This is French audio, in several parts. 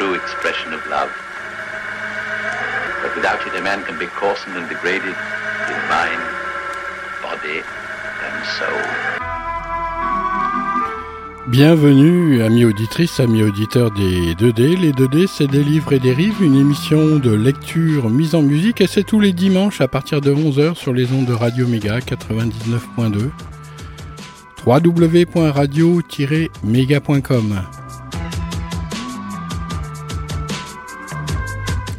true expression of love. But without it, a man can be coarsened and degraded in mind, body, and soul. Bienvenue, amis auditrices, amis auditeurs des 2D. Les 2D, c'est des livres et des rives, une émission de lecture mise en musique et c'est tous les dimanches à partir de 11h sur les ondes de Radio Méga 99.2 www.radio-méga.com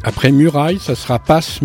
Après muraille, ça sera passe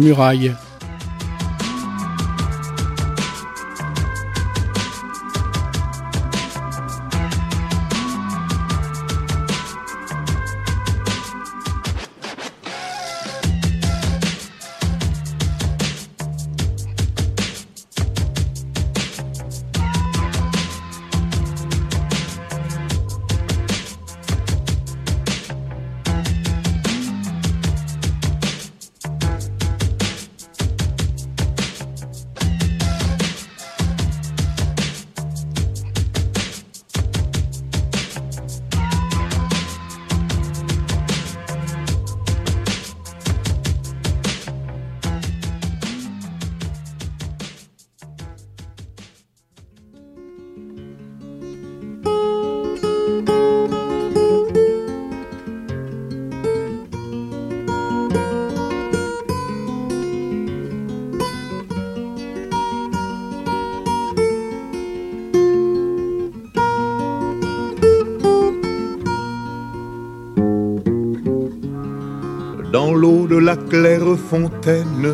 la claire fontaine,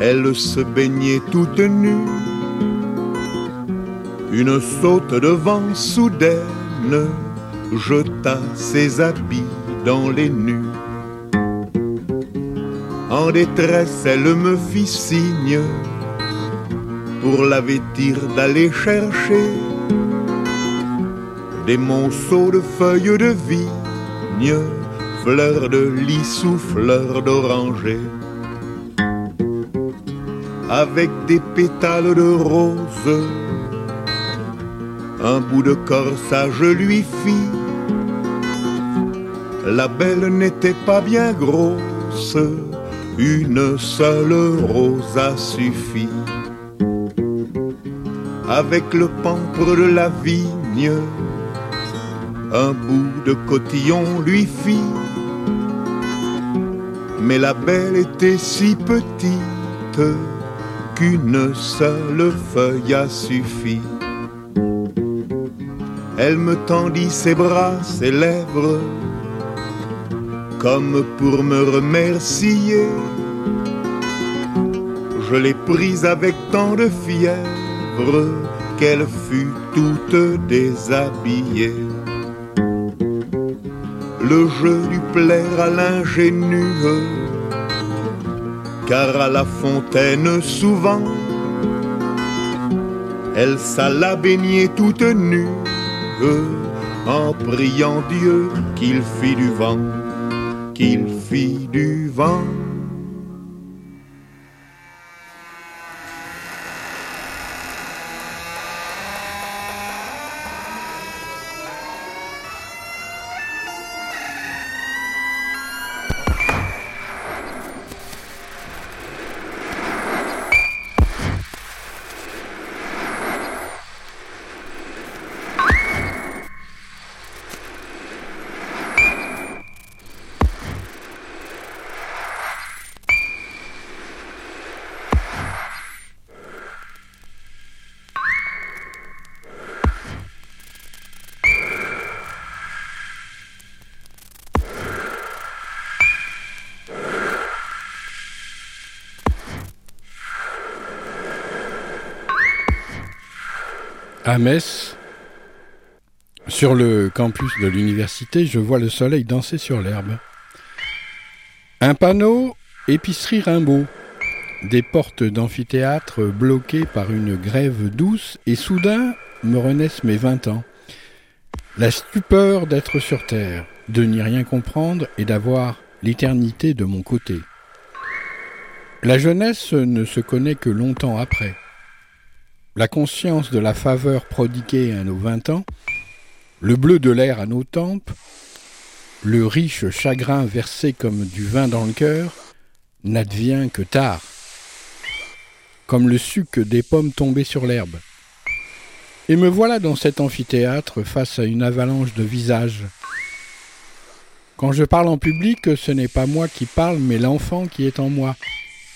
elle se baignait toute nue. Une saute de vent soudaine jeta ses habits dans les nues. En détresse, elle me fit signe pour la vêtir d'aller chercher des monceaux de feuilles de vigne, fleurs de lys ou fleurs d'oranger. Avec des pétales de rose, un bout de corsage lui fit. La belle n'était pas bien grosse, une seule rose a suffi. Avec le pampre de la vigne, un bout de cotillon lui fit. Mais la belle était si petite qu'une seule feuille a suffi. Elle me tendit ses bras, ses lèvres, comme pour me remercier. Je l'ai prise avec tant de fièvre qu'elle fut toute déshabillée. Le jeu dut plaire à l'ingénue, car à la fontaine souvent, elle s'alla baigner toute nue, en priant Dieu qu'il fit du vent, qu'il fit du vent. À Metz, Sur le campus de l'université, je vois le soleil danser sur l'herbe. Un panneau Épicerie Rimbaud. Des portes d'amphithéâtre bloquées par une grève douce et soudain me renaissent mes vingt ans. La stupeur d'être sur terre, de n'y rien comprendre et d'avoir l'éternité de mon côté. La jeunesse ne se connaît que longtemps après. La conscience de la faveur prodiguée à nos vingt ans, le bleu de l'air à nos tempes, le riche chagrin versé comme du vin dans le cœur, n'advient que tard, comme le suc des pommes tombées sur l'herbe. Et me voilà dans cet amphithéâtre face à une avalanche de visages. Quand je parle en public, ce n'est pas moi qui parle, mais l'enfant qui est en moi.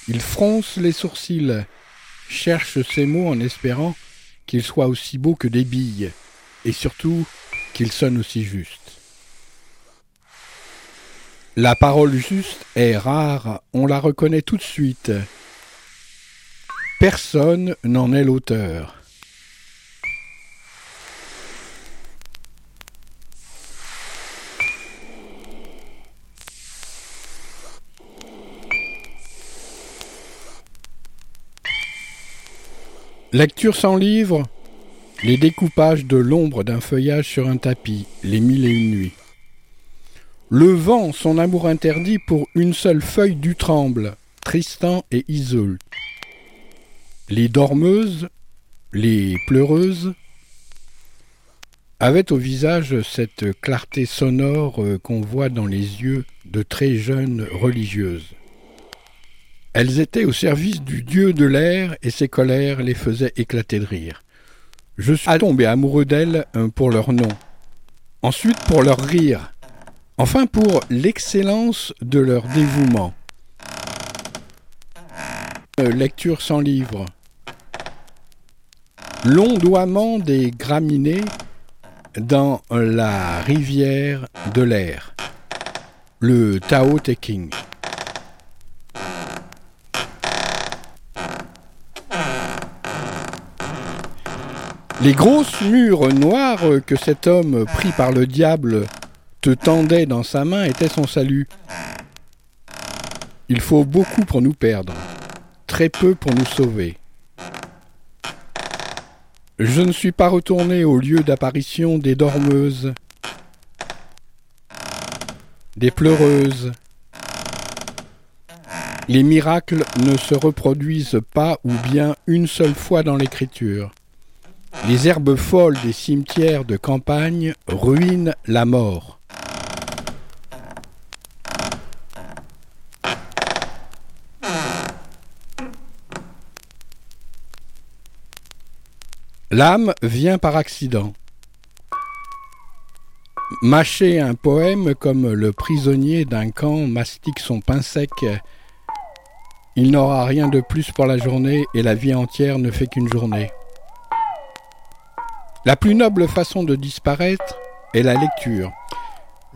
Il fronce les sourcils, cherche ses mots en espérant qu'ils soient aussi beaux que des billes, et surtout qu'ils sonnent aussi justes. La parole juste est rare, on la reconnaît tout de suite. Personne n'en est l'auteur. Lecture sans livre, les découpages de l'ombre d'un feuillage sur un tapis, les mille et une nuits. Le vent, son amour interdit pour une seule feuille du tremble, Tristan et Isolde. Les dormeuses, les pleureuses, avaient au visage cette clarté sonore euh, qu'on voit dans les yeux de très jeunes religieuses. Elles étaient au service du dieu de l'air et ses colères les faisaient éclater de rire. Je suis tombé amoureux d'elles pour leur nom, ensuite pour leur rire, enfin pour l'excellence de leur dévouement. Lecture sans livre. L'ondoiement des graminées dans la rivière de l'air. Le Tao Te King. Les grosses murs noires que cet homme pris par le diable te tendait dans sa main étaient son salut. Il faut beaucoup pour nous perdre, très peu pour nous sauver. Je ne suis pas retourné au lieu d'apparition des dormeuses, des pleureuses. Les miracles ne se reproduisent pas ou bien une seule fois dans l'écriture. Les herbes folles des cimetières de campagne ruinent la mort. L'âme vient par accident. Mâcher un poème comme le prisonnier d'un camp mastique son pain sec, il n'aura rien de plus pour la journée et la vie entière ne fait qu'une journée. La plus noble façon de disparaître est la lecture.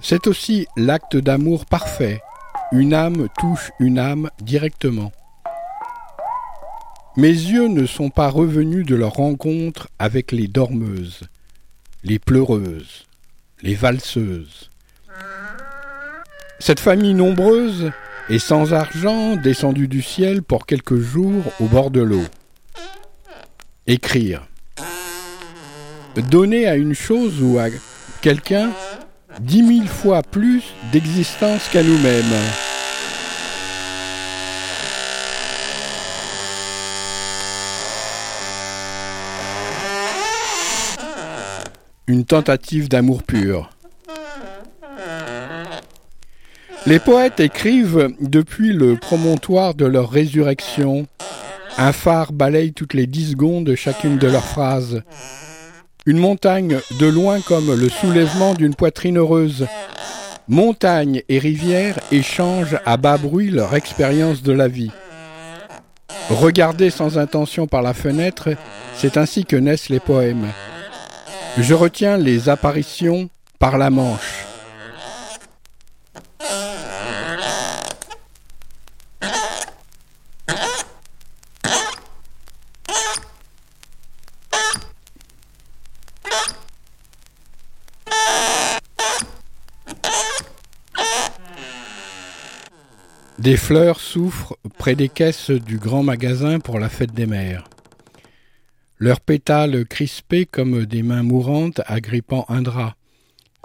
C'est aussi l'acte d'amour parfait. Une âme touche une âme directement. Mes yeux ne sont pas revenus de leur rencontre avec les dormeuses, les pleureuses, les valseuses. Cette famille nombreuse est sans argent descendue du ciel pour quelques jours au bord de l'eau. Écrire donner à une chose ou à quelqu'un dix mille fois plus d'existence qu'à nous-mêmes. Une tentative d'amour pur. Les poètes écrivent depuis le promontoire de leur résurrection. Un phare balaye toutes les dix secondes chacune de leurs phrases. Une montagne de loin comme le soulèvement d'une poitrine heureuse. Montagne et rivière échangent à bas bruit leur expérience de la vie. Regarder sans intention par la fenêtre, c'est ainsi que naissent les poèmes. Je retiens les apparitions par la manche. Des fleurs souffrent près des caisses du grand magasin pour la fête des mères. Leurs pétales crispés comme des mains mourantes agrippant un drap.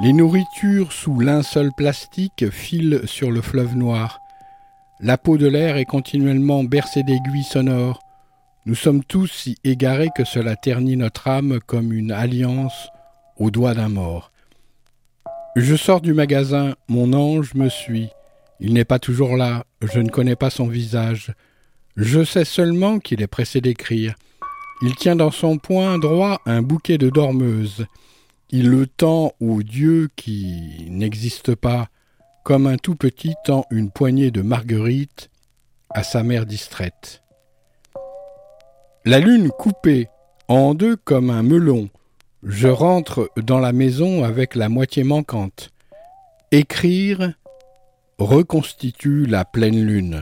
Les nourritures sous linceul plastique filent sur le fleuve noir. La peau de l'air est continuellement bercée d'aiguilles sonores. Nous sommes tous si égarés que cela ternit notre âme comme une alliance au doigt d'un mort. Je sors du magasin, mon ange me suit. Il n'est pas toujours là, je ne connais pas son visage. Je sais seulement qu'il est pressé d'écrire. Il tient dans son poing droit un bouquet de dormeuses. Il le tend au Dieu qui n'existe pas, comme un tout petit tend une poignée de marguerites à sa mère distraite. La lune coupée en deux comme un melon, je rentre dans la maison avec la moitié manquante. Écrire reconstitue la pleine lune.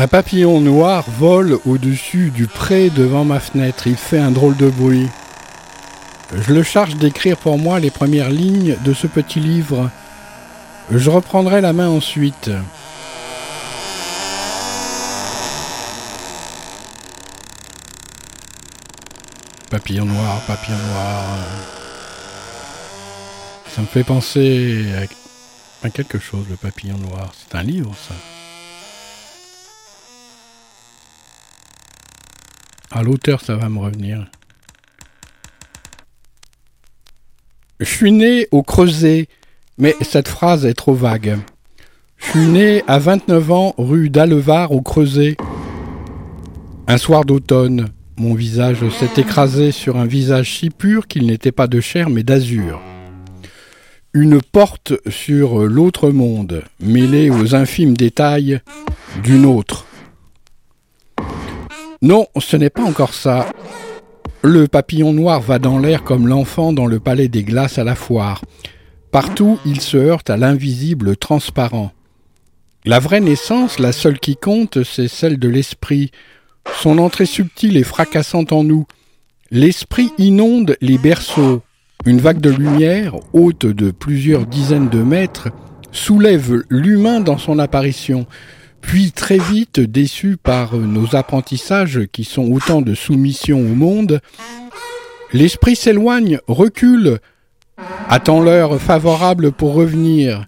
Un papillon noir vole au-dessus du pré devant ma fenêtre. Il fait un drôle de bruit. Je le charge d'écrire pour moi les premières lignes de ce petit livre. Je reprendrai la main ensuite. Papillon noir, papillon noir. Ça me fait penser à quelque chose, le papillon noir. C'est un livre, ça. À l'auteur, ça va me revenir. Je suis né au Creuset, mais cette phrase est trop vague. Je suis né à 29 ans rue d'Allevar au Creuset. Un soir d'automne, mon visage s'est écrasé sur un visage si pur qu'il n'était pas de chair mais d'azur. Une porte sur l'autre monde, mêlée aux infimes détails d'une autre. Non, ce n'est pas encore ça. Le papillon noir va dans l'air comme l'enfant dans le palais des glaces à la foire. Partout, il se heurte à l'invisible transparent. La vraie naissance, la seule qui compte, c'est celle de l'esprit. Son entrée subtile et fracassante en nous. L'esprit inonde les berceaux. Une vague de lumière, haute de plusieurs dizaines de mètres, soulève l'humain dans son apparition. Puis très vite, déçu par nos apprentissages qui sont autant de soumission au monde, l'esprit s'éloigne, recule, attend l'heure favorable pour revenir.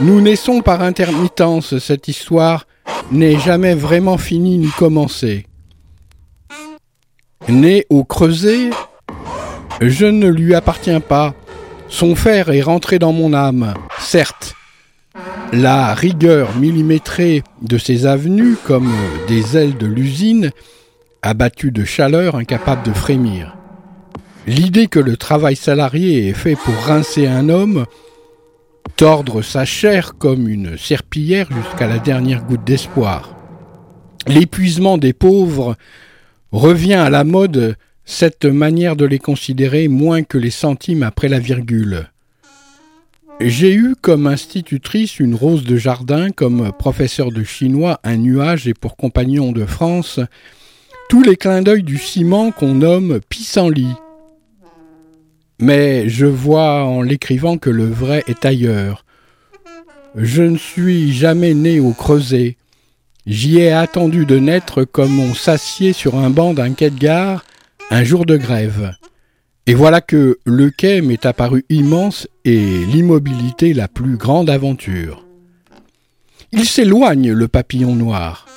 Nous naissons par intermittence, cette histoire n'est jamais vraiment finie ni commencée. Né au creuset, je ne lui appartiens pas. Son fer est rentré dans mon âme, certes, la rigueur millimétrée de ces avenues, comme des ailes de l'usine, abattues de chaleur, incapables de frémir. L'idée que le travail salarié est fait pour rincer un homme, tordre sa chair comme une serpillière jusqu'à la dernière goutte d'espoir. L'épuisement des pauvres revient à la mode cette manière de les considérer moins que les centimes après la virgule. J'ai eu comme institutrice une rose de jardin, comme professeur de chinois un nuage et pour compagnon de France tous les clins d'œil du ciment qu'on nomme pissenlit. Mais je vois en l'écrivant que le vrai est ailleurs. Je ne suis jamais né au creuset. J'y ai attendu de naître comme on s'assied sur un banc d'un quai de gare un jour de grève. Et voilà que le quai m'est apparu immense et l'immobilité la plus grande aventure. Il s'éloigne, le papillon noir.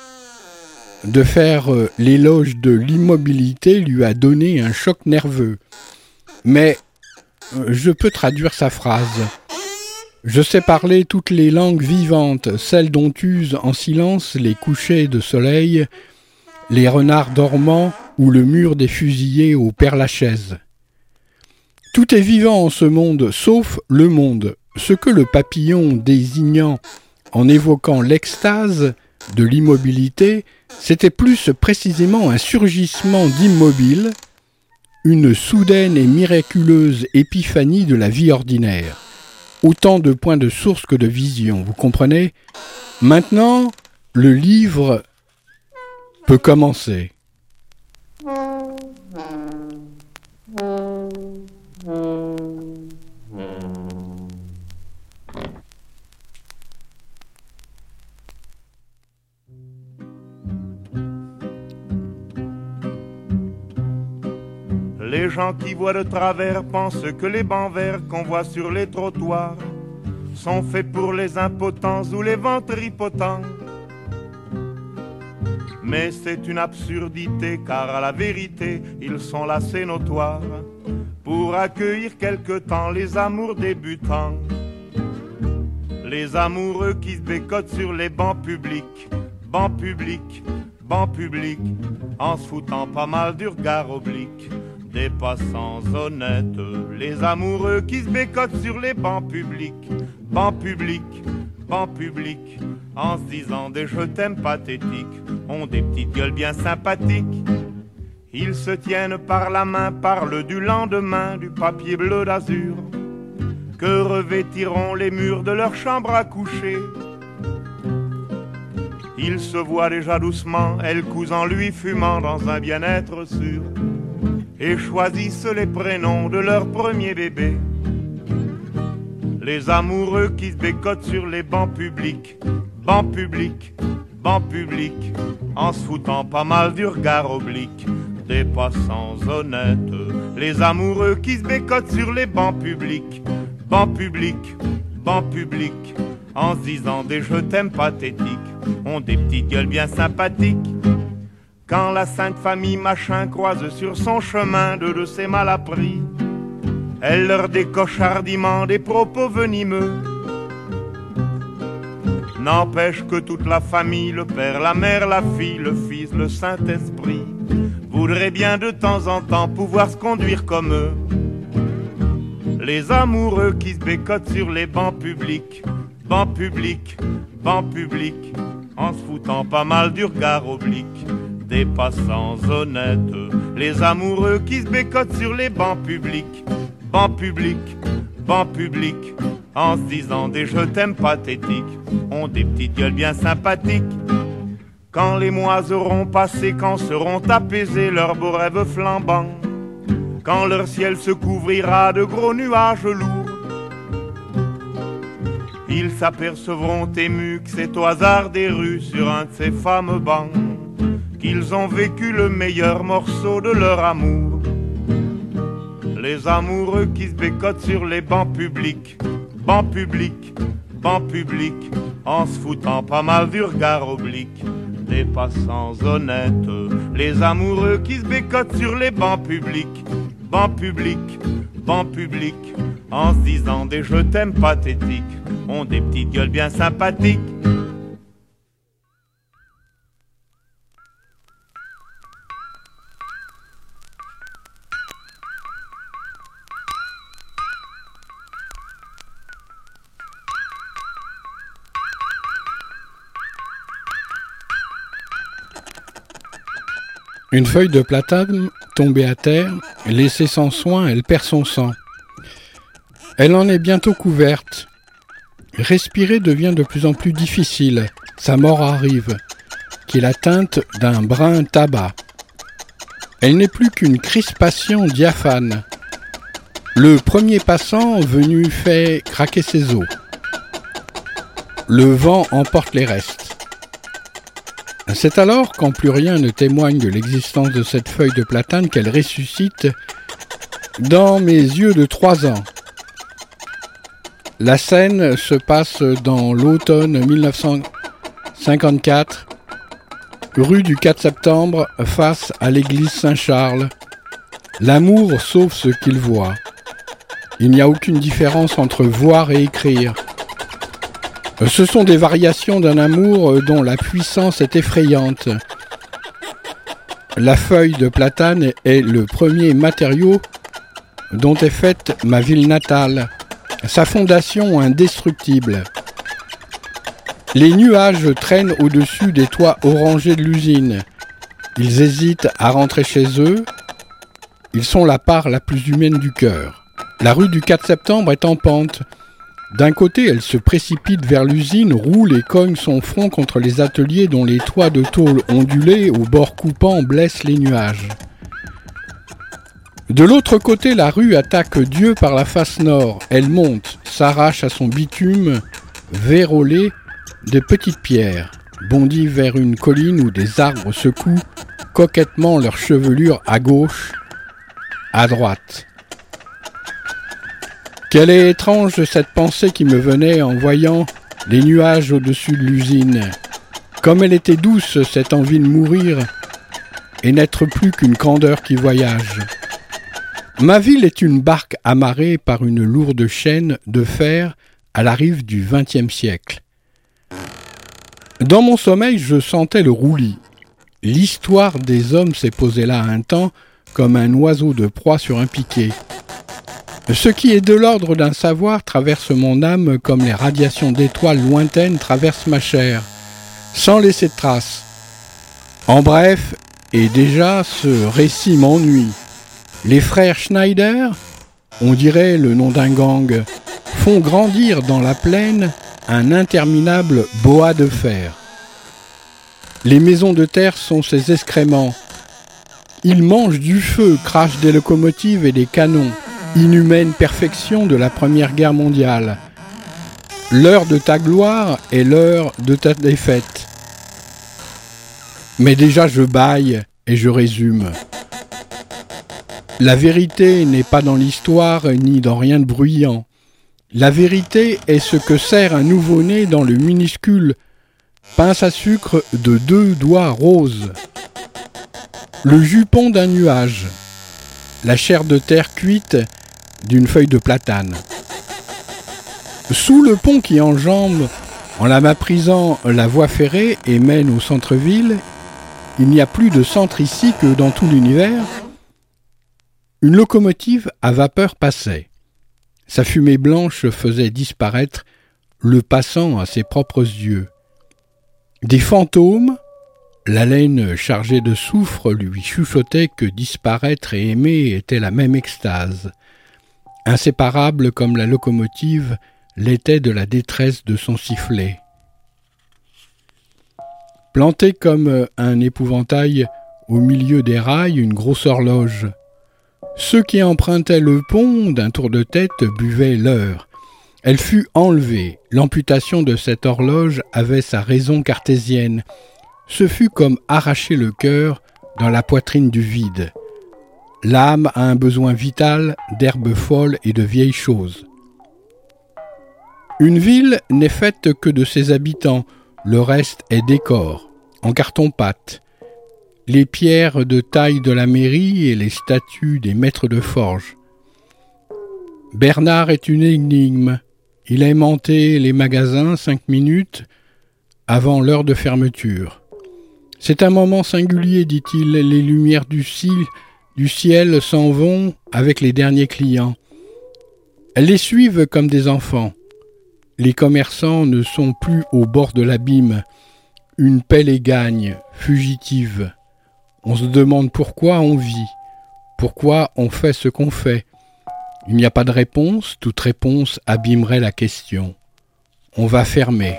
De faire euh, l'éloge de l'immobilité lui a donné un choc nerveux. Mais euh, je peux traduire sa phrase. Je sais parler toutes les langues vivantes, celles dont usent en silence les couchers de soleil, les renards dormants ou le mur des fusillés au Père-Lachaise. Tout est vivant en ce monde, sauf le monde. Ce que le papillon désignant en évoquant l'extase de l'immobilité, c'était plus précisément un surgissement d'immobile, une soudaine et miraculeuse épiphanie de la vie ordinaire. Autant de points de source que de vision, vous comprenez? Maintenant, le livre peut commencer. Les gens qui voient de travers pensent que les bancs verts qu'on voit sur les trottoirs sont faits pour les impotents ou les ventripotents. Mais c'est une absurdité car à la vérité ils sont là c'est pour accueillir quelque temps les amours débutants. Les amoureux qui se bécotent sur les bancs publics, bancs publics, bancs publics, en se foutant pas mal du regard oblique des passants honnêtes, les amoureux qui se bécotent sur les bancs publics, bancs publics, bancs publics, en se disant des je t'aime pathétiques, ont des petites gueules bien sympathiques. Ils se tiennent par la main, parlent du lendemain, du papier bleu d'azur, que revêtiront les murs de leur chambre à coucher. Il se voit déjà doucement, elle cousent en lui fumant dans un bien-être sûr, et choisissent les prénoms de leur premier bébé. Les amoureux qui se bécotent sur les bancs publics, bancs publics, bancs publics, en se foutant pas mal du regard oblique des passants honnêtes. Les amoureux qui se bécotent sur les bancs publics, bancs publics, bancs publics, en se disant des je t'aime pathétiques, ont des petites gueules bien sympathiques. Quand la sainte famille machin croise sur son chemin deux de ses mal appris, elle leur décoche hardiment des propos venimeux. N'empêche que toute la famille, le père, la mère, la fille, le fils, le Saint-Esprit, voudrait bien de temps en temps pouvoir se conduire comme eux. Les amoureux qui se bécotent sur les bancs publics, bancs publics, bancs publics, en se foutant pas mal du regard oblique des passants honnêtes. Les amoureux qui se bécotent sur les bancs publics, bancs publics, bancs publics, en se disant des je t'aime pathétiques, ont des petites gueules bien sympathiques quand les mois auront passé, quand seront apaisés leurs beaux rêves flambants, quand leur ciel se couvrira de gros nuages lourds, ils s'apercevront émus que c'est au hasard des rues sur un de ces fameux bancs qu'ils ont vécu le meilleur morceau de leur amour. Les amoureux qui se bécotent sur les bancs publics, bancs publics, bancs publics, en se foutant pas mal du regard oblique. Des passants honnêtes, les amoureux qui se bécotent sur les bancs publics, bancs publics, bancs publics, en se disant des je t'aime pathétiques, ont des petites gueules bien sympathiques Une feuille de platane tombée à terre, laissée sans soin, elle perd son sang. Elle en est bientôt couverte. Respirer devient de plus en plus difficile. Sa mort arrive, qui est la teinte d'un brun tabac. Elle n'est plus qu'une crispation diaphane. Le premier passant venu fait craquer ses os. Le vent emporte les restes. C'est alors, quand plus rien ne témoigne de l'existence de cette feuille de platane, qu'elle ressuscite dans mes yeux de trois ans. La scène se passe dans l'automne 1954, rue du 4 septembre, face à l'église Saint-Charles. L'amour sauve ce qu'il voit. Il n'y a aucune différence entre voir et écrire. Ce sont des variations d'un amour euh, dont la puissance est effrayante. La feuille de platane est le premier matériau dont est faite ma ville natale, sa fondation indestructible. Les nuages traînent au-dessus des toits orangés de l'usine. Ils hésitent à rentrer chez eux. Ils sont la part la plus humaine du cœur. La rue du 4 septembre est en pente. D'un côté, elle se précipite vers l'usine, roule et cogne son front contre les ateliers dont les toits de tôle ondulés au bord coupant blessent les nuages. De l'autre côté, la rue attaque Dieu par la face nord. Elle monte, s'arrache à son bitume, vérolé de petites pierres, bondit vers une colline où des arbres secouent coquettement leur chevelure à gauche, à droite. Quelle est étrange cette pensée qui me venait en voyant les nuages au-dessus de l'usine. Comme elle était douce, cette envie de mourir et n'être plus qu'une candeur qui voyage. Ma ville est une barque amarrée par une lourde chaîne de fer à la rive du XXe siècle. Dans mon sommeil, je sentais le roulis. L'histoire des hommes s'est posée là un temps comme un oiseau de proie sur un piquet. Ce qui est de l'ordre d'un savoir traverse mon âme comme les radiations d'étoiles lointaines traversent ma chair, sans laisser de traces. En bref, et déjà ce récit m'ennuie. Les frères Schneider, on dirait le nom d'un gang, font grandir dans la plaine un interminable boa de fer. Les maisons de terre sont ses excréments. Il mange du feu, crache des locomotives et des canons. Inhumaine perfection de la Première Guerre mondiale. L'heure de ta gloire est l'heure de ta défaite. Mais déjà je baille et je résume. La vérité n'est pas dans l'histoire ni dans rien de bruyant. La vérité est ce que sert un nouveau-né dans le minuscule pince à sucre de deux doigts roses. Le jupon d'un nuage. La chair de terre cuite d'une feuille de platane. Sous le pont qui enjambe, en la méprisant la voie ferrée et mène au centre-ville, il n'y a plus de centre ici que dans tout l'univers. Une locomotive à vapeur passait. Sa fumée blanche faisait disparaître le passant à ses propres yeux. Des fantômes, la laine chargée de soufre lui chuchotait que disparaître et aimer était la même extase, inséparable comme la locomotive l'était de la détresse de son sifflet. Planté comme un épouvantail au milieu des rails, une grosse horloge. Ceux qui empruntaient le pont d'un tour de tête buvaient l'heure. Elle fut enlevée. L'amputation de cette horloge avait sa raison cartésienne. Ce fut comme arracher le cœur dans la poitrine du vide. L'âme a un besoin vital d'herbes folles et de vieilles choses. Une ville n'est faite que de ses habitants, le reste est décor, en carton-pâte. Les pierres de taille de la mairie et les statues des maîtres de forge. Bernard est une énigme. Il a aimanté les magasins cinq minutes avant l'heure de fermeture. C'est un moment singulier, dit-il, les lumières du ciel, du ciel s'en vont avec les derniers clients. Elles les suivent comme des enfants. Les commerçants ne sont plus au bord de l'abîme. Une pelle et gagne, fugitive. On se demande pourquoi on vit, pourquoi on fait ce qu'on fait. Il n'y a pas de réponse, toute réponse abîmerait la question. On va fermer.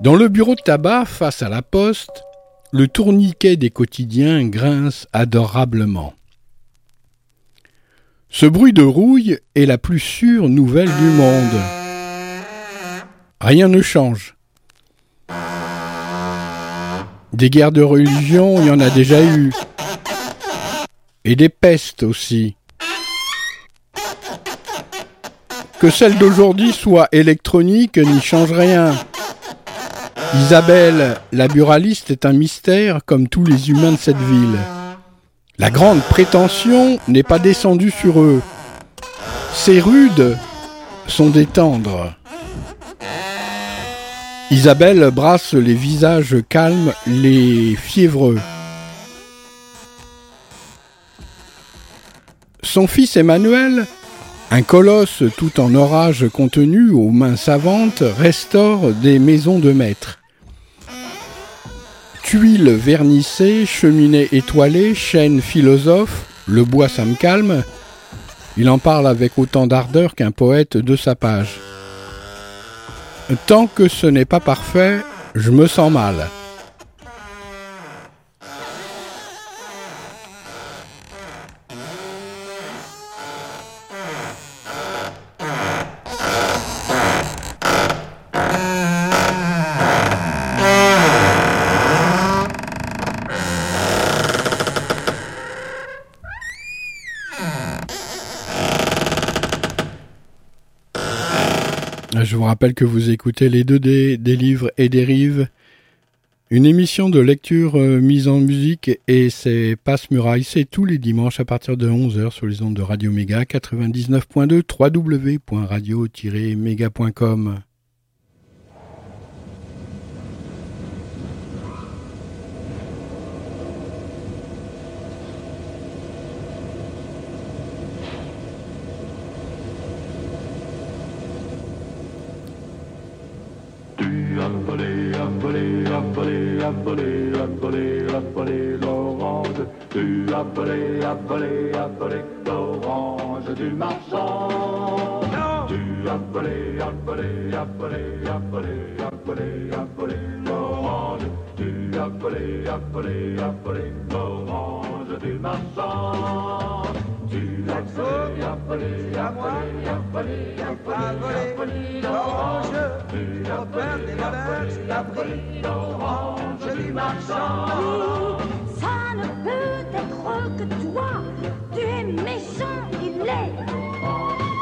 Dans le bureau de tabac, face à la poste, le tourniquet des quotidiens grince adorablement. Ce bruit de rouille est la plus sûre nouvelle du monde. Rien ne change. Des guerres de religion, il y en a déjà eu. Et des pestes aussi. Que celle d'aujourd'hui soit électronique n'y change rien. Isabelle, la buraliste, est un mystère comme tous les humains de cette ville. La grande prétention n'est pas descendue sur eux. Ces rudes sont des tendres. Isabelle brasse les visages calmes, les fiévreux. Son fils Emmanuel un colosse tout en orage contenu aux mains savantes restaure des maisons de maître. Tuiles vernissées, cheminées étoilées, chaînes philosophes, le bois ça me calme. Il en parle avec autant d'ardeur qu'un poète de sa page. Tant que ce n'est pas parfait, je me sens mal. Je vous rappelle que vous écoutez les 2D des livres et des rives, une émission de lecture euh, mise en musique et c'est Passe Muraille, c'est tous les dimanches à partir de 11h sur les ondes de Radio Méga 99.2 www.radio-méga.com. appelé, appelé, appelé l'orange du marchand. Tu appelé, appelé, appelé, appelé, appelé, appelé l'orange. appelé, appelé, appelé l'orange du marchand. Tu as appelé, appelé, appelé, appelé, appelé, appelé l'orange. Tu as appelé, des tu as l'orange du marchand. Ça ne peut que toi, tu es méchant, il l'est.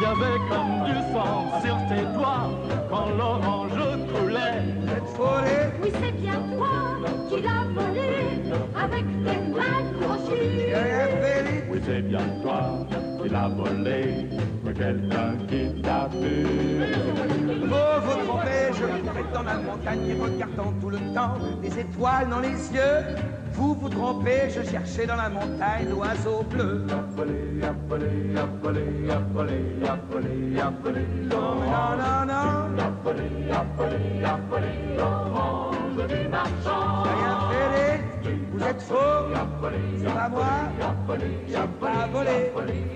Il y avait comme du sang sur tes doigts quand l'orange coulait. Cette folie, Oui, c'est bien toi qui l'as volé avec tes mains crochues. Oui, c'est bien toi qui l'as volé, mais quelqu'un qui t'a vu. Vous vous trompez, je vous dans la montagne regardant tout le temps des étoiles dans les yeux. Vous vous trompez, je cherchais dans la montagne l'oiseau bleu. Non, non, non, rien fait. Vous êtes faux, c'est pas moi, j'ai pas volé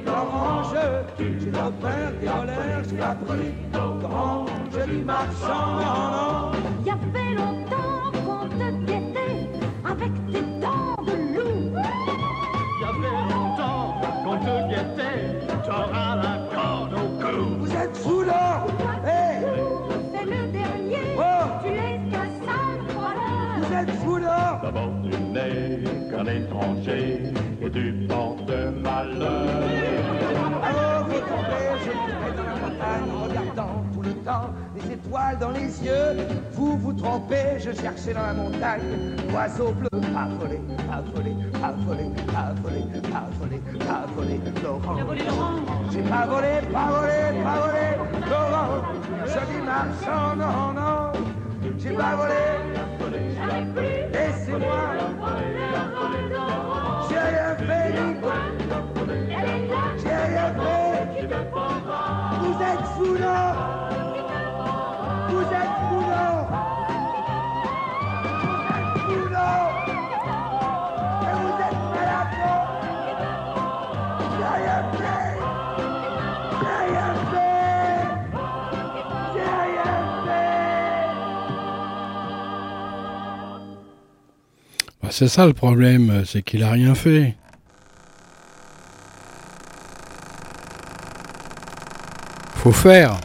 l'orange. J'ai trop peur des voleurs, j'ai pas pris l'orange du marchand. Non, non. N'es qu'un étranger et tu portes malheur. Oh, vous tombez, je courais dans la montagne en regardant tout le temps les étoiles dans les yeux. Vous vous trompez, je cherchais dans la montagne l'oiseau bleu. Pas volé, pas volé, pas volé, pas volé, pas volé, pas volé, Laurent. J'ai pas volé, pas volé, pas volé, Laurent. Joli marchand, non, non. J'ai pas volé, laissez-moi. J'ai rien fait, j'ai rien fait. Vous êtes fous là c'est ça le problème, c'est qu'il a rien fait. Faut faire.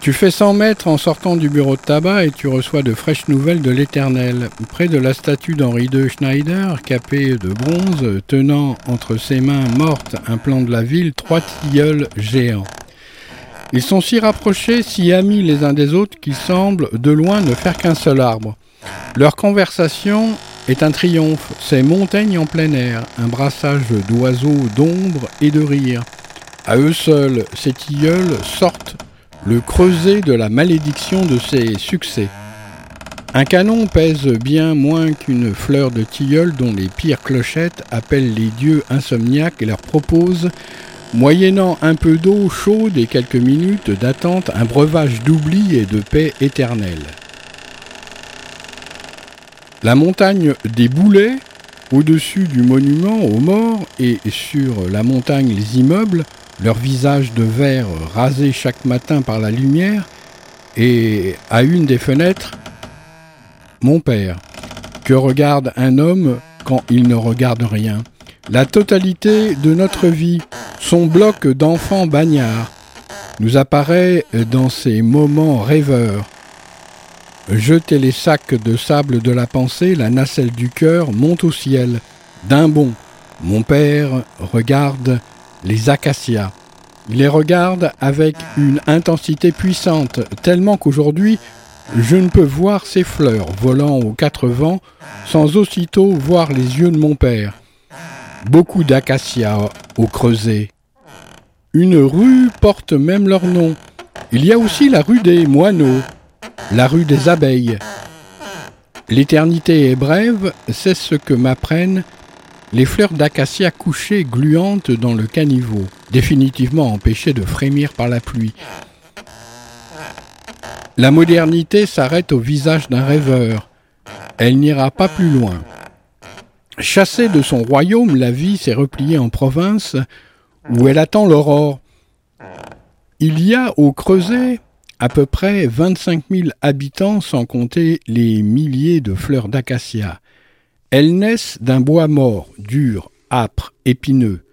Tu fais 100 mètres en sortant du bureau de tabac et tu reçois de fraîches nouvelles de l'éternel. Près de la statue d'Henri II Schneider, capé de bronze, tenant entre ses mains mortes un plan de la ville, trois tilleuls géants. Ils sont si rapprochés, si amis les uns des autres qu'ils semblent de loin ne faire qu'un seul arbre. Leur conversation est un triomphe, c'est montagne en plein air, un brassage d'oiseaux, d'ombre et de rire. À eux seuls, ces tilleuls sortent le creuset de la malédiction de ses succès. Un canon pèse bien moins qu'une fleur de tilleul dont les pires clochettes appellent les dieux insomniaques et leur proposent moyennant un peu d'eau chaude et quelques minutes d'attente, un breuvage d'oubli et de paix éternelle. La montagne des boulets, au-dessus du monument aux morts, et sur la montagne les immeubles, leurs visages de verre rasés chaque matin par la lumière, et à une des fenêtres, mon père, que regarde un homme quand il ne regarde rien? La totalité de notre vie, son bloc d'enfants bagnards, nous apparaît dans ces moments rêveurs. Jeter les sacs de sable de la pensée, la nacelle du cœur monte au ciel. D'un bond, mon père regarde les acacias. Il les regarde avec une intensité puissante, tellement qu'aujourd'hui, je ne peux voir ces fleurs volant aux quatre vents sans aussitôt voir les yeux de mon père. Beaucoup d'acacias au creuset. Une rue porte même leur nom. Il y a aussi la rue des moineaux, la rue des abeilles. L'éternité est brève, c'est ce que m'apprennent les fleurs d'acacia couchées gluantes dans le caniveau, définitivement empêchées de frémir par la pluie. La modernité s'arrête au visage d'un rêveur. Elle n'ira pas plus loin. Chassée de son royaume, la vie s'est repliée en province où elle attend l'aurore. Il y a au creuset à peu près 25 000 habitants sans compter les milliers de fleurs d'acacia. Elles naissent d'un bois mort, dur, âpre, épineux.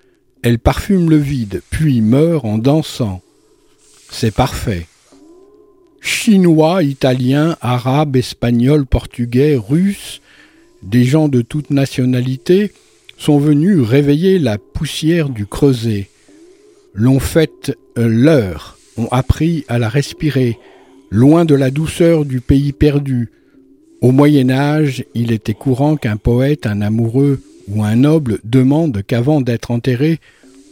Elles parfument le vide, puis meurent en dansant. C'est parfait. Chinois, Italiens, Arabes, Espagnols, Portugais, Russes, des gens de toute nationalité sont venus réveiller la poussière du creuset. L'ont fait euh, leur, ont appris à la respirer, loin de la douceur du pays perdu. Au Moyen Âge, il était courant qu'un poète, un amoureux ou un noble demande qu'avant d'être enterré,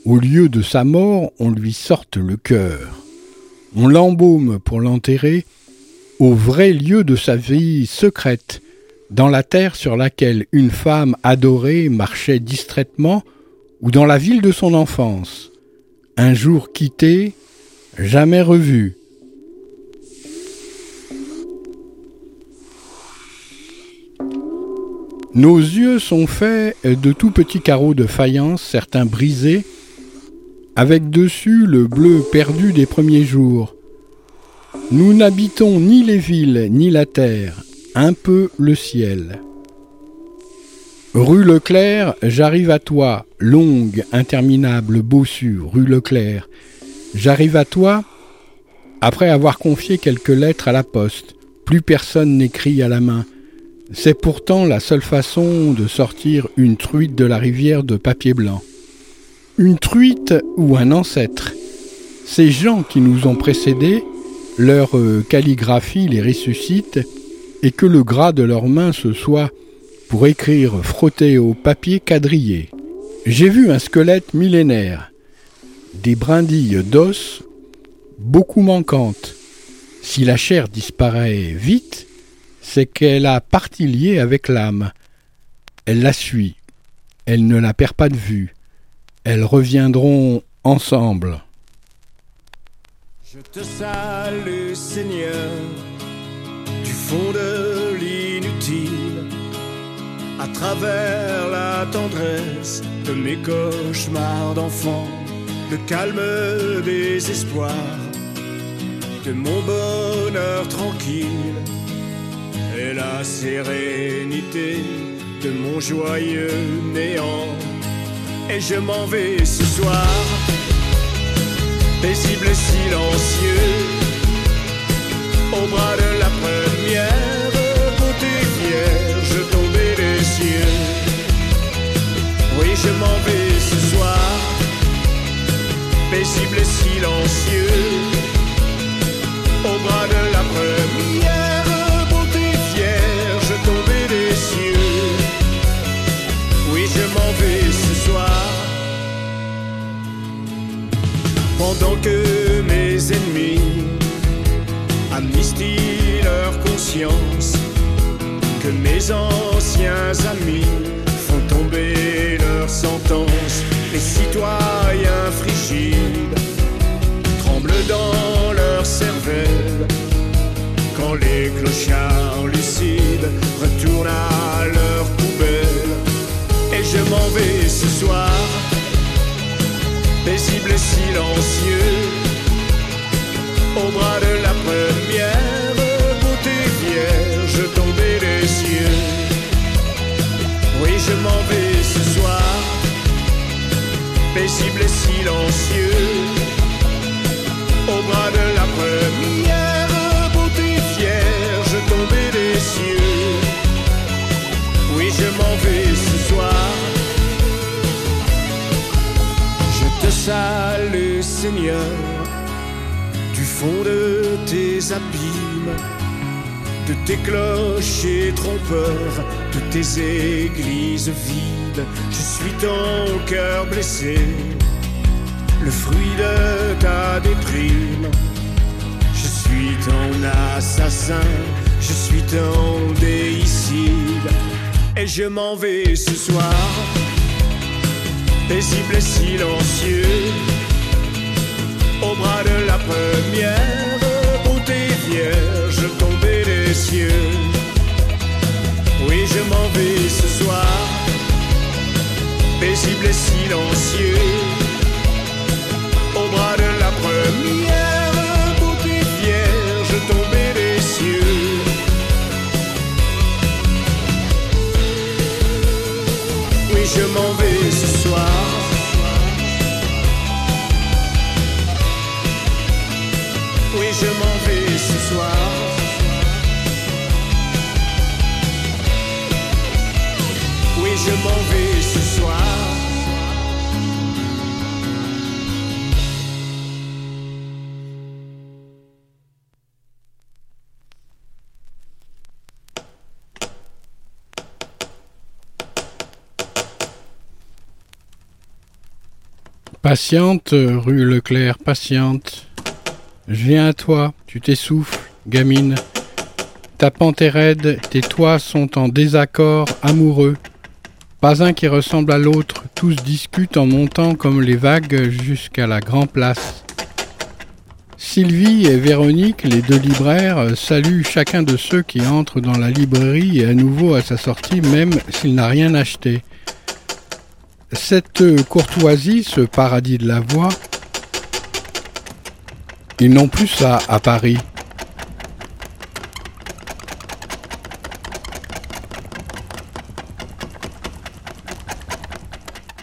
au lieu de sa mort, on lui sorte le cœur. On l'embaume pour l'enterrer au vrai lieu de sa vie secrète, dans la terre sur laquelle une femme adorée marchait distraitement, ou dans la ville de son enfance, un jour quitté, jamais revu. Nos yeux sont faits de tout petits carreaux de faïence, certains brisés, avec dessus le bleu perdu des premiers jours. Nous n'habitons ni les villes ni la terre, un peu le ciel. Rue Leclerc, j'arrive à toi, longue, interminable, bossu, rue Leclerc. J'arrive à toi après avoir confié quelques lettres à la poste. Plus personne n'écrit à la main. C'est pourtant la seule façon de sortir une truite de la rivière de papier blanc. Une truite ou un ancêtre. Ces gens qui nous ont précédés, leur euh, calligraphie les ressuscite et que le gras de leurs mains se soit, pour écrire, frotté au papier quadrillé. J'ai vu un squelette millénaire, des brindilles d'os beaucoup manquantes. Si la chair disparaît vite, c'est qu'elle a partie liée avec l'âme. Elle la suit, elle ne la perd pas de vue. Elles reviendront ensemble. Je te salue, Seigneur de l'inutile, à travers la tendresse de mes cauchemars d'enfant, le calme des espoirs, de mon bonheur tranquille, et la sérénité de mon joyeux néant. Et je m'en vais ce soir, paisible et silencieux au bras de la première beauté vierge tombée des cieux. Oui, je m'en vais ce soir, paisible et silencieux, au bras de la première beauté vierge tombée des cieux. Oui, je m'en vais ce soir, pendant que mes ennemis que mes anciens amis font tomber leur sentence, les citoyens frigides tremblent dans leur cervelle, quand les clochards lucides retournent à leur poubelle, et je m'en vais ce soir, paisible et silencieux au bras de la première vierge tombée des cieux. Oui, je m'en vais ce soir, paisible et silencieux, au bras de la première beauté vierge tombée des cieux. Oui, je m'en vais ce soir. Je te salue, Seigneur du fond de tes abîmes, de tes clochers trompeurs, de tes églises vides. Je suis ton cœur blessé, le fruit de ta déprime. Je suis ton assassin, je suis ton déicide, et je m'en vais ce soir, paisible et silencieux au bras de la première est vierge tombée des cieux. Oui, je m'en vais ce soir, paisible et silencieux, au bras de la première beauté vierge tombée des cieux. Oui, je m'en vais ce soir. Patiente, rue Leclerc, patiente. Je viens à toi, tu t'essouffles, gamine. Ta pente est raide, tes toits sont en désaccord amoureux. Pas un qui ressemble à l'autre, tous discutent en montant comme les vagues jusqu'à la Grand Place. Sylvie et Véronique, les deux libraires, saluent chacun de ceux qui entrent dans la librairie et à nouveau à sa sortie, même s'il n'a rien acheté. Cette courtoisie, ce paradis de la voix, ils n'ont plus ça à Paris.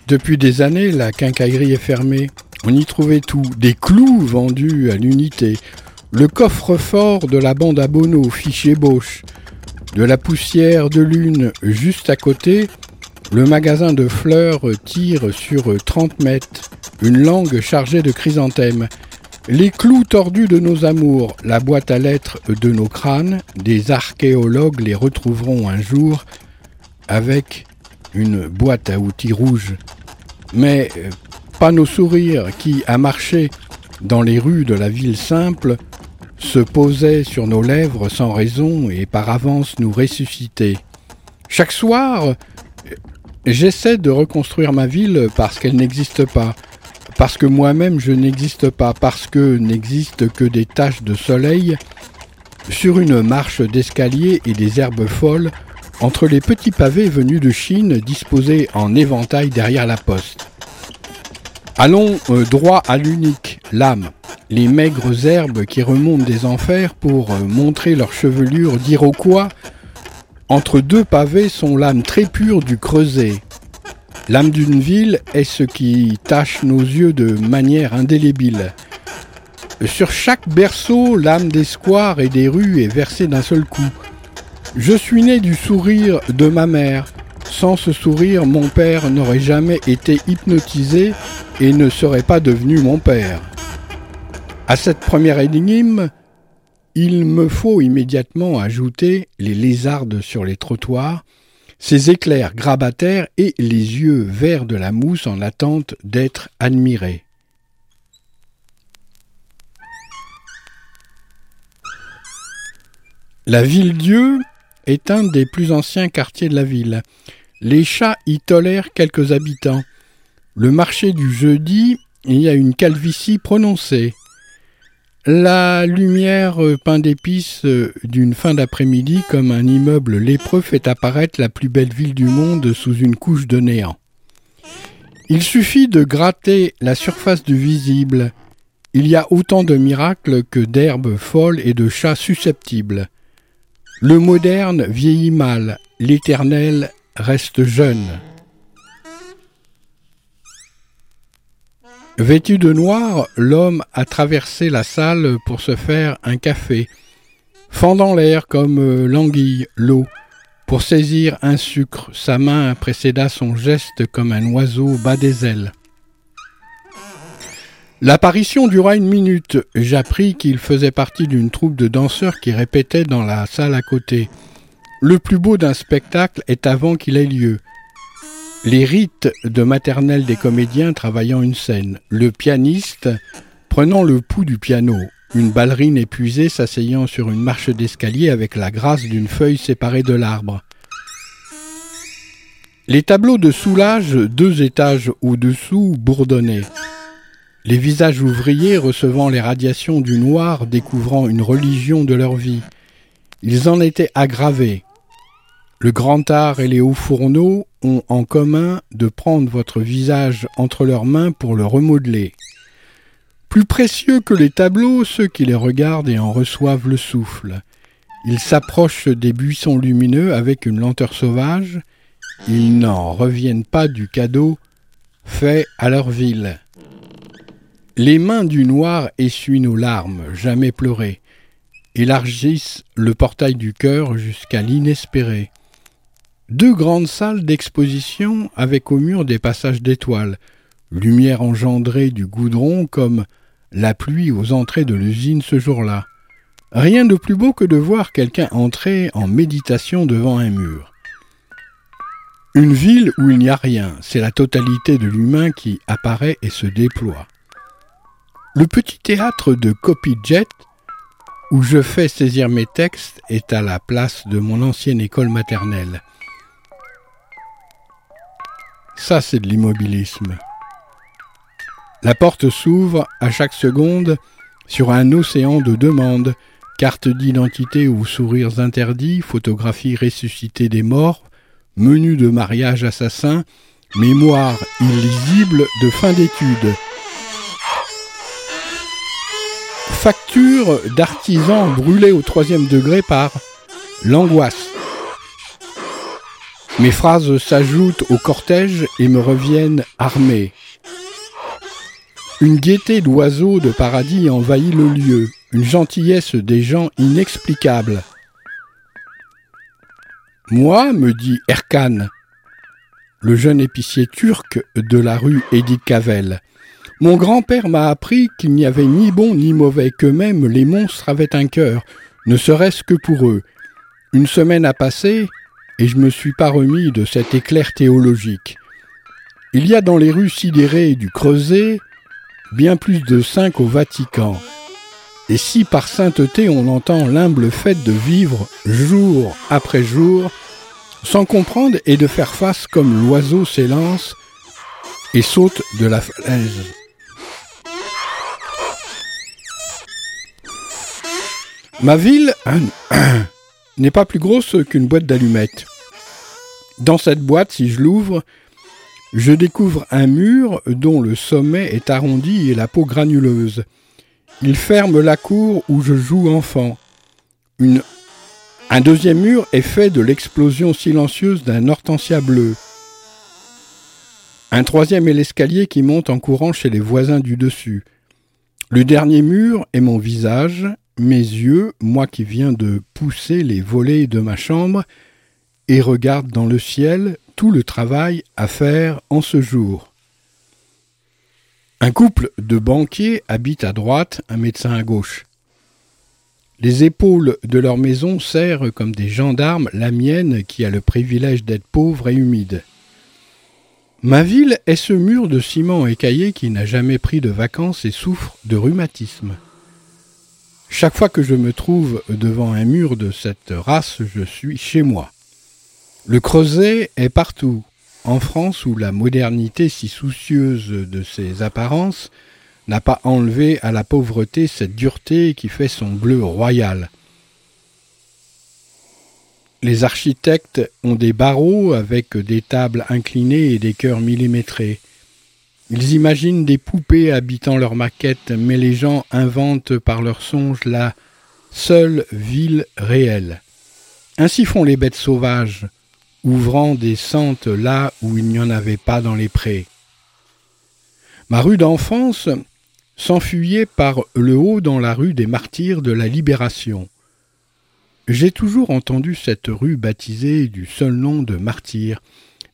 Depuis des années, la quincaillerie est fermée. On y trouvait tout. Des clous vendus à l'unité. Le coffre-fort de la bande à Bono, fichier Bosch. De la poussière de lune juste à côté, le magasin de fleurs tire sur 30 mètres. Une langue chargée de chrysanthèmes. Les clous tordus de nos amours, la boîte à lettres de nos crânes, des archéologues les retrouveront un jour avec une boîte à outils rouge. Mais euh, pas nos sourires qui, à marcher dans les rues de la ville simple, se posaient sur nos lèvres sans raison et par avance nous ressuscitaient. Chaque soir, j'essaie de reconstruire ma ville parce qu'elle n'existe pas, parce que moi-même je n'existe pas, parce que n'existent que des taches de soleil sur une marche d'escalier et des herbes folles entre les petits pavés venus de Chine disposés en éventail derrière la poste. Allons euh, droit à l'unique, l'âme, les maigres herbes qui remontent des enfers pour euh, montrer leur chevelure d'iroquois. Entre deux pavés sont l'âme très pure du creuset, L'âme d'une ville est ce qui tache nos yeux de manière indélébile. Sur chaque berceau, l'âme des squares et des rues est versée d'un seul coup. Je suis né du sourire de ma mère. Sans ce sourire, mon père n'aurait jamais été hypnotisé et ne serait pas devenu mon père. À cette première énigme, il me faut immédiatement ajouter les lézardes sur les trottoirs, ses éclairs grabataires et les yeux verts de la mousse en attente d'être admirés. La ville-dieu est un des plus anciens quartiers de la ville. Les chats y tolèrent quelques habitants. Le marché du jeudi, y a une calvitie prononcée. La lumière pain d'épices euh, d'une fin d'après-midi comme un immeuble lépreux fait apparaître la plus belle ville du monde sous une couche de néant. Il suffit de gratter la surface du visible. Il y a autant de miracles que d'herbes folles et de chats susceptibles. Le moderne vieillit mal, l'éternel reste jeune. Vêtu de noir, l'homme a traversé la salle pour se faire un café, fendant l'air comme euh, l'anguille, l'eau. Pour saisir un sucre, sa main précéda son geste comme un oiseau bat des ailes. L'apparition dura une minute. J'appris qu'il faisait partie d'une troupe de danseurs qui répétait dans la salle à côté. Le plus beau d'un spectacle est avant qu'il ait lieu les rites de maternelle des comédiens travaillant une scène, le pianiste prenant le pouls du piano, une ballerine épuisée s'asseyant sur une marche d'escalier avec la grâce d'une feuille séparée de l'arbre. Les tableaux de soulage, deux étages au-dessous, bourdonnaient. Les visages ouvriers recevant les radiations du noir découvrant une religion de leur vie. Ils en étaient aggravés. Le grand art et les hauts fourneaux ont en commun de prendre votre visage entre leurs mains pour le remodeler. Plus précieux que les tableaux, ceux qui les regardent et en reçoivent le souffle. Ils s'approchent des buissons lumineux avec une lenteur sauvage. Ils n'en reviennent pas du cadeau fait à leur ville. Les mains du noir essuient nos larmes, jamais pleurées, élargissent le portail du cœur jusqu'à l'inespéré. Deux grandes salles d'exposition avec au mur des passages d'étoiles, lumière engendrée du goudron comme la pluie aux entrées de l'usine ce jour-là. Rien de plus beau que de voir quelqu'un entrer en méditation devant un mur. Une ville où il n'y a rien, c'est la totalité de l'humain qui apparaît et se déploie. Le petit théâtre de Copyjet, où je fais saisir mes textes, est à la place de mon ancienne école maternelle. Ça, c'est de l'immobilisme. La porte s'ouvre à chaque seconde sur un océan de demandes, cartes d'identité ou sourires interdits, photographies ressuscitées des morts, menus de mariage assassin, mémoire illisible de fin d'études. Facture d'artisans brûlés au troisième degré par l'angoisse. Mes phrases s'ajoutent au cortège et me reviennent armées. Une gaieté d'oiseaux de paradis envahit le lieu, une gentillesse des gens inexplicable. Moi, me dit Erkan, le jeune épicier turc de la rue Edith Cavell, mon grand-père m'a appris qu'il n'y avait ni bon ni mauvais, que même les monstres avaient un cœur, ne serait-ce que pour eux. Une semaine a passé, et je me suis pas remis de cet éclair théologique. Il y a dans les rues sidérées du Creuset bien plus de cinq au Vatican. Et si par sainteté on entend l'humble fait de vivre jour après jour, sans comprendre et de faire face comme l'oiseau s'élance et saute de la falaise. Ma ville n'est pas plus grosse qu'une boîte d'allumettes. Dans cette boîte, si je l'ouvre, je découvre un mur dont le sommet est arrondi et la peau granuleuse. Il ferme la cour où je joue enfant. Un deuxième mur est fait de l'explosion silencieuse d'un hortensia bleu. Un troisième est l'escalier qui monte en courant chez les voisins du dessus. Le dernier mur est mon visage, mes yeux, moi qui viens de pousser les volets de ma chambre, et regarde dans le ciel tout le travail à faire en ce jour. Un couple de banquiers habite à droite, un médecin à gauche. Les épaules de leur maison serrent comme des gendarmes la mienne qui a le privilège d'être pauvre et humide. Ma ville est ce mur de ciment écaillé qui n'a jamais pris de vacances et souffre de rhumatisme. Chaque fois que je me trouve devant un mur de cette race, je suis chez moi. Le creuset est partout. En France, où la modernité si soucieuse de ses apparences n'a pas enlevé à la pauvreté cette dureté qui fait son bleu royal. Les architectes ont des barreaux avec des tables inclinées et des cœurs millimétrés. Ils imaginent des poupées habitant leurs maquettes, mais les gens inventent par leurs songes la seule ville réelle. Ainsi font les bêtes sauvages, ouvrant des sentes là où il n'y en avait pas dans les prés. Ma rue d'enfance s'enfuyait par le haut dans la rue des martyrs de la Libération. J'ai toujours entendu cette rue baptisée du seul nom de martyr,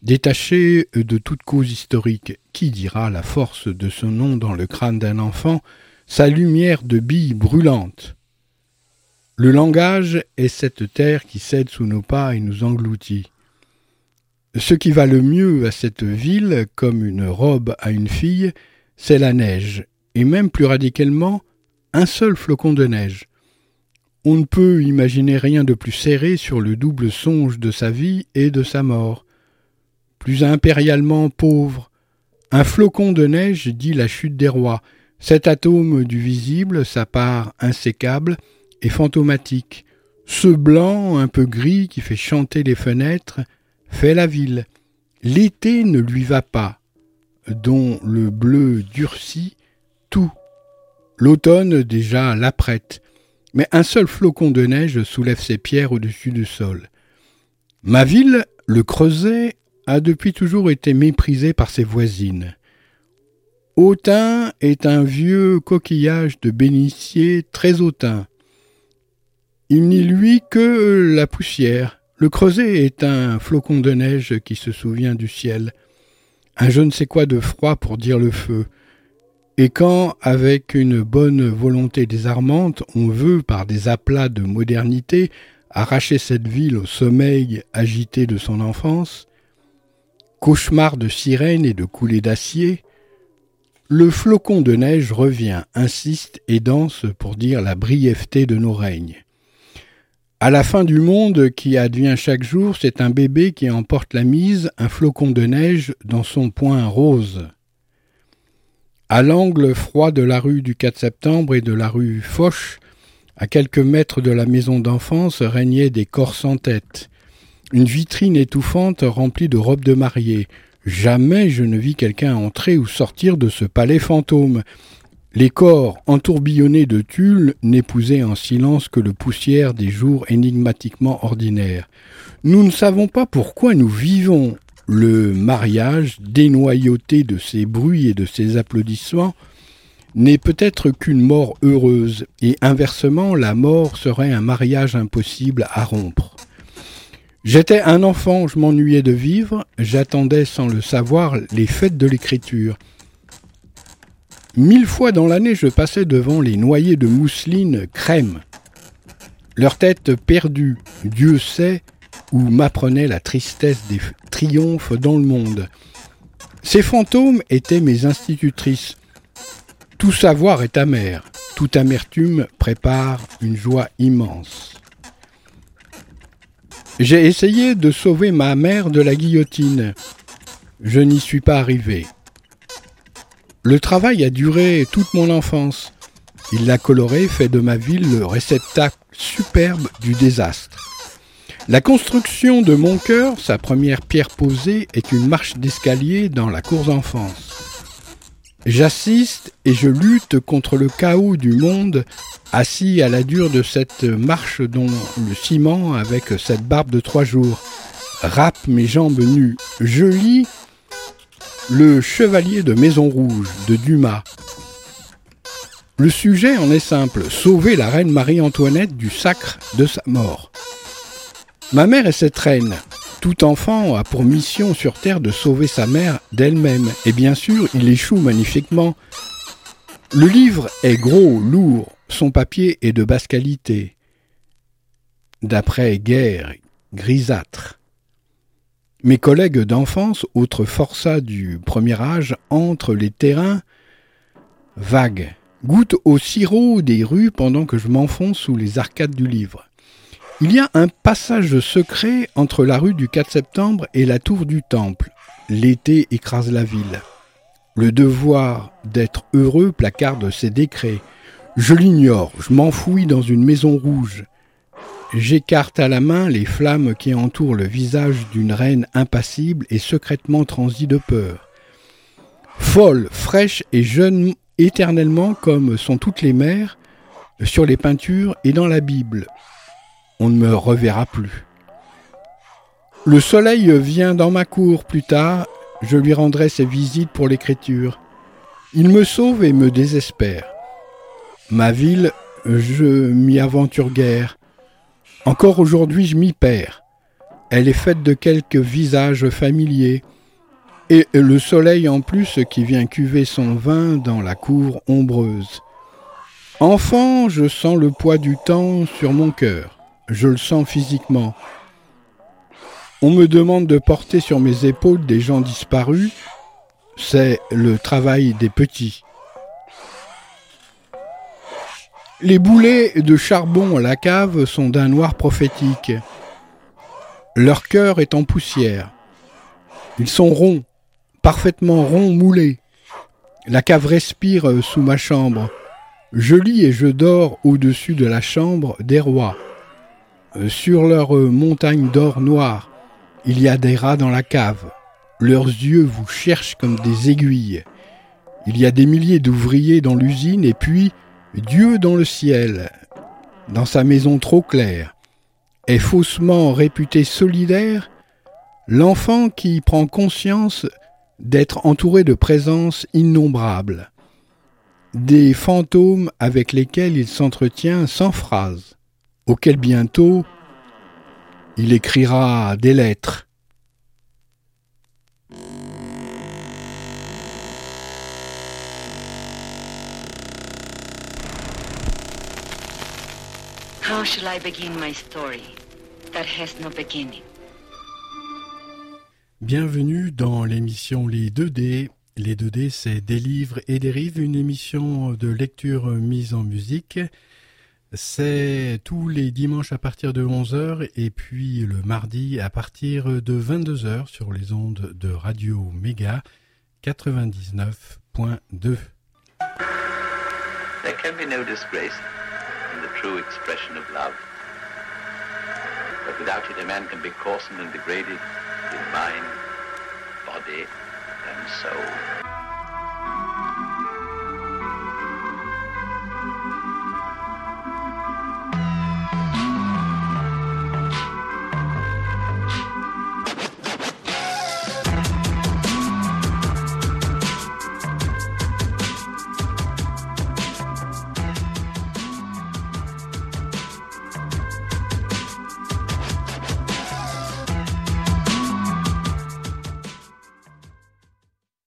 détachée de toute cause historique. Qui dira la force de ce nom dans le crâne d'un enfant, sa lumière de bille brûlante Le langage est cette terre qui cède sous nos pas et nous engloutit. Ce qui va le mieux à cette ville, comme une robe à une fille, c'est la neige, et même plus radicalement, un seul flocon de neige. On ne peut imaginer rien de plus serré sur le double songe de sa vie et de sa mort. Plus impérialement pauvre, un flocon de neige dit la chute des rois, cet atome du visible, sa part insécable et fantomatique, ce blanc un peu gris qui fait chanter les fenêtres, fait la ville. L'été ne lui va pas, dont le bleu durcit tout. L'automne déjà l'apprête, mais un seul flocon de neige soulève ses pierres au-dessus du sol. Ma ville, le Creuset, a depuis toujours été méprisée par ses voisines. Hautain est un vieux coquillage de bénitier très hautain. Il n'y lui que la poussière. Le creuset est un flocon de neige qui se souvient du ciel. Un je ne sais quoi de froid pour dire le feu. Et quand, avec une bonne volonté désarmante, on veut, par des aplats de modernité, arracher cette ville au sommeil agité de son enfance, cauchemar de sirènes et de coulées d'acier, le flocon de neige revient, insiste et danse pour dire la brièveté de nos règnes. À la fin du monde qui advient chaque jour, c'est un bébé qui emporte la mise, un flocon de neige dans son poing rose. À l'angle froid de la rue du 4 septembre et de la rue Foch, à quelques mètres de la maison d'enfance, régnaient des corps sans tête. Une vitrine étouffante remplie de robes de mariée. Jamais je ne vis quelqu'un entrer ou sortir de ce palais fantôme. Les corps entourbillonnés de tulle n'épousaient en silence que le poussière des jours énigmatiquement ordinaires. Nous ne savons pas pourquoi nous vivons le mariage, dénoyauté de ses bruits et de ses applaudissements, n'est peut-être qu'une mort heureuse, et inversement la mort serait un mariage impossible à rompre. J'étais un enfant, je m'ennuyais de vivre, j'attendais sans le savoir les fêtes de l'écriture. Mille fois dans l'année je passais devant les noyés de mousseline crème. Leur tête perdue, Dieu sait, où m'apprenait la tristesse des triomphes dans le monde. Ces fantômes étaient mes institutrices. Tout savoir est amer, toute amertume prépare une joie immense. J'ai essayé de sauver ma mère de la guillotine. Je n'y suis pas arrivé. Le travail a duré toute mon enfance. Il l'a coloré, fait de ma ville le réceptacle superbe du désastre. La construction de mon cœur, sa première pierre posée, est une marche d'escalier dans la cour d'enfance. J'assiste et je lutte contre le chaos du monde, assis à la dure de cette marche dont le ciment, avec cette barbe de trois jours, râpe mes jambes nues. Je lis Le Chevalier de Maison Rouge de Dumas. Le sujet en est simple, sauver la reine Marie-Antoinette du sacre de sa mort. Ma mère est cette reine. Tout enfant a pour mission sur Terre de sauver sa mère d'elle-même. Et bien sûr, il échoue magnifiquement. Le livre est gros, lourd, son papier est de basse qualité. D'après guerre, grisâtre. Mes collègues d'enfance, autres forçats du premier âge, entrent les terrains vagues, goûtent au sirop des rues pendant que je m'enfonce sous les arcades du livre. Il y a un passage secret entre la rue du 4 septembre et la tour du Temple. L'été écrase la ville. Le devoir d'être heureux placarde ses décrets. Je l'ignore, je m'enfouis dans une maison rouge. J'écarte à la main les flammes qui entourent le visage d'une reine impassible et secrètement transie de peur. Folle, fraîche et jeune éternellement comme sont toutes les mères, sur les peintures et dans la Bible, on ne me reverra plus. Le soleil vient dans ma cour plus tard, je lui rendrai ses visites pour l'écriture. Il me sauve et me désespère. Ma ville, je m'y aventure guère. Encore aujourd'hui, je m'y perds. Elle est faite de quelques visages familiers, et le soleil en plus qui vient cuver son vin dans la cour ombreuse. Enfant, je sens le poids du temps sur mon cœur je le sens physiquement. On me demande de porter sur mes épaules des gens disparus, c'est le travail des petits. Les boulets de charbon à la cave sont d'un noir prophétique. Leur cœur est en poussière. Ils sont ronds, parfaitement ronds moulés. La cave respire sous ma chambre. Je lis et je dors au-dessus de la chambre des rois. Euh, sur leur euh, montagne d'or noir, il y a des rats dans la cave. Leurs yeux vous cherchent comme des aiguilles. Il y a des milliers d'ouvriers dans l'usine et puis Dieu dans le ciel, dans sa maison trop claire, est faussement réputé solidaire l'enfant qui prend conscience d'être entouré de présences innombrables, des fantômes avec lesquels il s'entretient sans phrase, auxquels bientôt il écrira des lettres. How shall I begin my story that has no beginning? Bienvenue dans l'émission Les 2D. Les 2D, c'est Des livres et des rives, une émission de lecture mise en musique. C'est tous les dimanches à partir de 11h et puis le mardi à partir de 22h sur les ondes de Radio Méga 99.2. There can be no disgrace in the true expression of love. But without it, a man can be coarsened and degraded in mind, body, and soul.